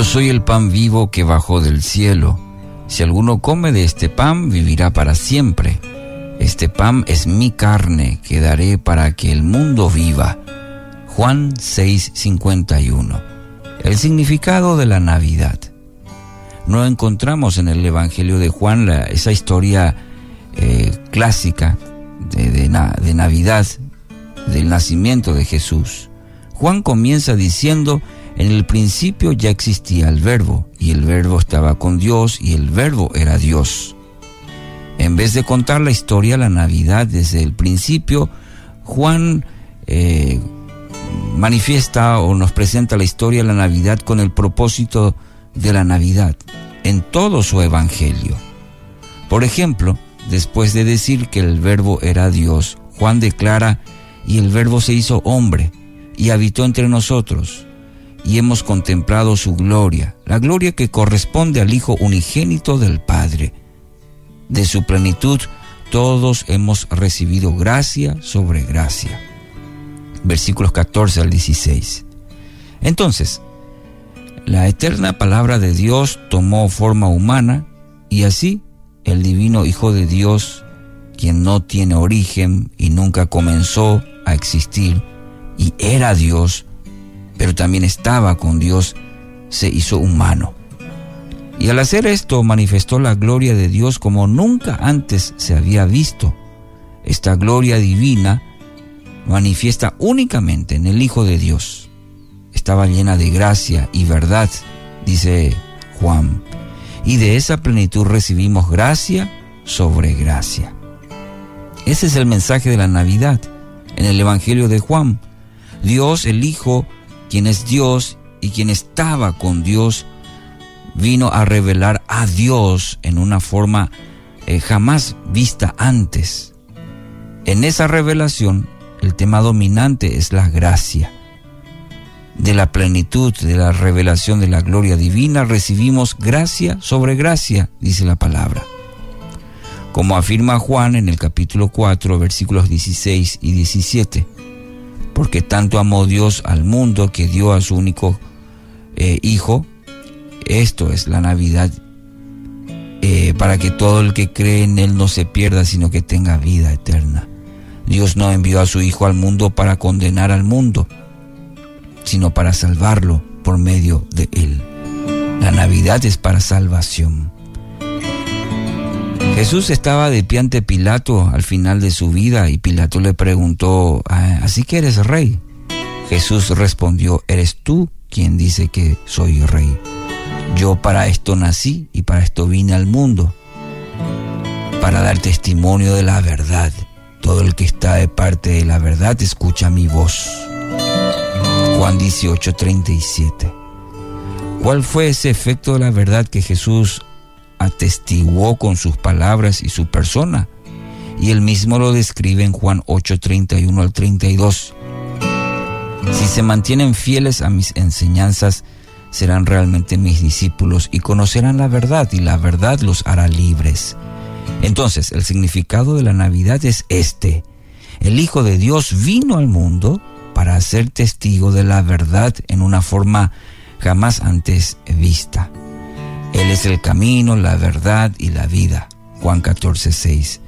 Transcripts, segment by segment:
Yo soy el pan vivo que bajó del cielo. Si alguno come de este pan, vivirá para siempre. Este pan es mi carne que daré para que el mundo viva. Juan 6:51. El significado de la Navidad. No encontramos en el Evangelio de Juan esa historia eh, clásica de Navidad, del nacimiento de Jesús. Juan comienza diciendo, en el principio ya existía el verbo, y el verbo estaba con Dios, y el verbo era Dios. En vez de contar la historia, la Navidad desde el principio, Juan eh, manifiesta o nos presenta la historia de la Navidad con el propósito de la Navidad en todo su evangelio. Por ejemplo, después de decir que el verbo era Dios, Juan declara, y el verbo se hizo hombre y habitó entre nosotros y hemos contemplado su gloria, la gloria que corresponde al Hijo unigénito del Padre. De su plenitud todos hemos recibido gracia sobre gracia. Versículos 14 al 16. Entonces, la eterna palabra de Dios tomó forma humana y así el divino Hijo de Dios, quien no tiene origen y nunca comenzó a existir y era Dios, pero también estaba con Dios, se hizo humano. Y al hacer esto manifestó la gloria de Dios como nunca antes se había visto. Esta gloria divina manifiesta únicamente en el Hijo de Dios. Estaba llena de gracia y verdad, dice Juan. Y de esa plenitud recibimos gracia sobre gracia. Ese es el mensaje de la Navidad en el Evangelio de Juan. Dios, el Hijo, quien es Dios y quien estaba con Dios, vino a revelar a Dios en una forma eh, jamás vista antes. En esa revelación, el tema dominante es la gracia. De la plenitud de la revelación de la gloria divina recibimos gracia sobre gracia, dice la palabra. Como afirma Juan en el capítulo 4, versículos 16 y 17 porque tanto amó Dios al mundo que dio a su único eh, Hijo. Esto es la Navidad, eh, para que todo el que cree en Él no se pierda, sino que tenga vida eterna. Dios no envió a su Hijo al mundo para condenar al mundo, sino para salvarlo por medio de Él. La Navidad es para salvación. Jesús estaba de pie ante Pilato al final de su vida y Pilato le preguntó, ah, ¿así que eres rey? Jesús respondió, eres tú quien dice que soy rey. Yo para esto nací y para esto vine al mundo, para dar testimonio de la verdad. Todo el que está de parte de la verdad escucha mi voz. Juan 18, 37. ¿Cuál fue ese efecto de la verdad que Jesús atestiguó con sus palabras y su persona. Y él mismo lo describe en Juan 8, 31 al 32. Si se mantienen fieles a mis enseñanzas, serán realmente mis discípulos y conocerán la verdad y la verdad los hará libres. Entonces, el significado de la Navidad es este. El Hijo de Dios vino al mundo para ser testigo de la verdad en una forma jamás antes vista. Él es el camino, la verdad y la vida. Juan 14, 6.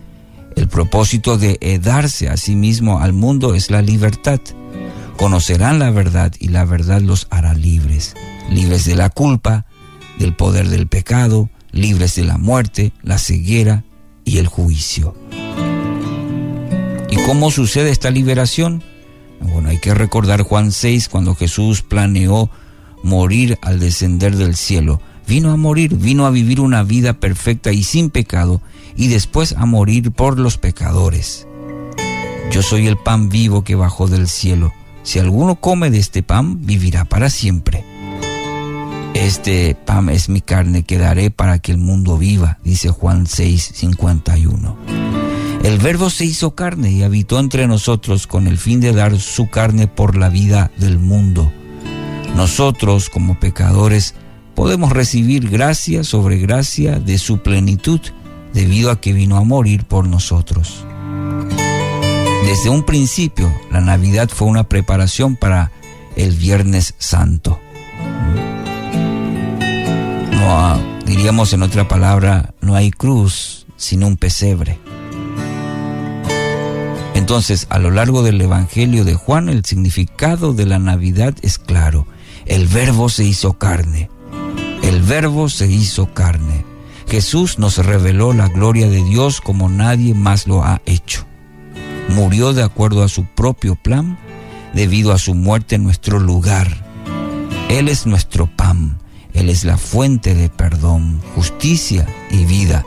El propósito de darse a sí mismo al mundo es la libertad. Conocerán la verdad y la verdad los hará libres. Libres de la culpa, del poder del pecado, libres de la muerte, la ceguera y el juicio. ¿Y cómo sucede esta liberación? Bueno, hay que recordar Juan 6 cuando Jesús planeó morir al descender del cielo Vino a morir, vino a vivir una vida perfecta y sin pecado, y después a morir por los pecadores. Yo soy el pan vivo que bajó del cielo. Si alguno come de este pan, vivirá para siempre. Este pan es mi carne que daré para que el mundo viva, dice Juan 6, 51. El verbo se hizo carne y habitó entre nosotros con el fin de dar su carne por la vida del mundo. Nosotros, como pecadores, podemos recibir gracia sobre gracia de su plenitud debido a que vino a morir por nosotros. Desde un principio, la Navidad fue una preparación para el Viernes Santo. No diríamos en otra palabra, no hay cruz sin un pesebre. Entonces, a lo largo del Evangelio de Juan, el significado de la Navidad es claro. El verbo se hizo carne. El verbo se hizo carne. Jesús nos reveló la gloria de Dios como nadie más lo ha hecho. Murió de acuerdo a su propio plan, debido a su muerte en nuestro lugar. Él es nuestro pan, Él es la fuente de perdón, justicia y vida.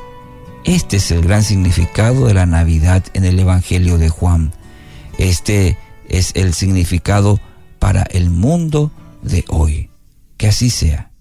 Este es el gran significado de la Navidad en el Evangelio de Juan. Este es el significado para el mundo de hoy. Que así sea.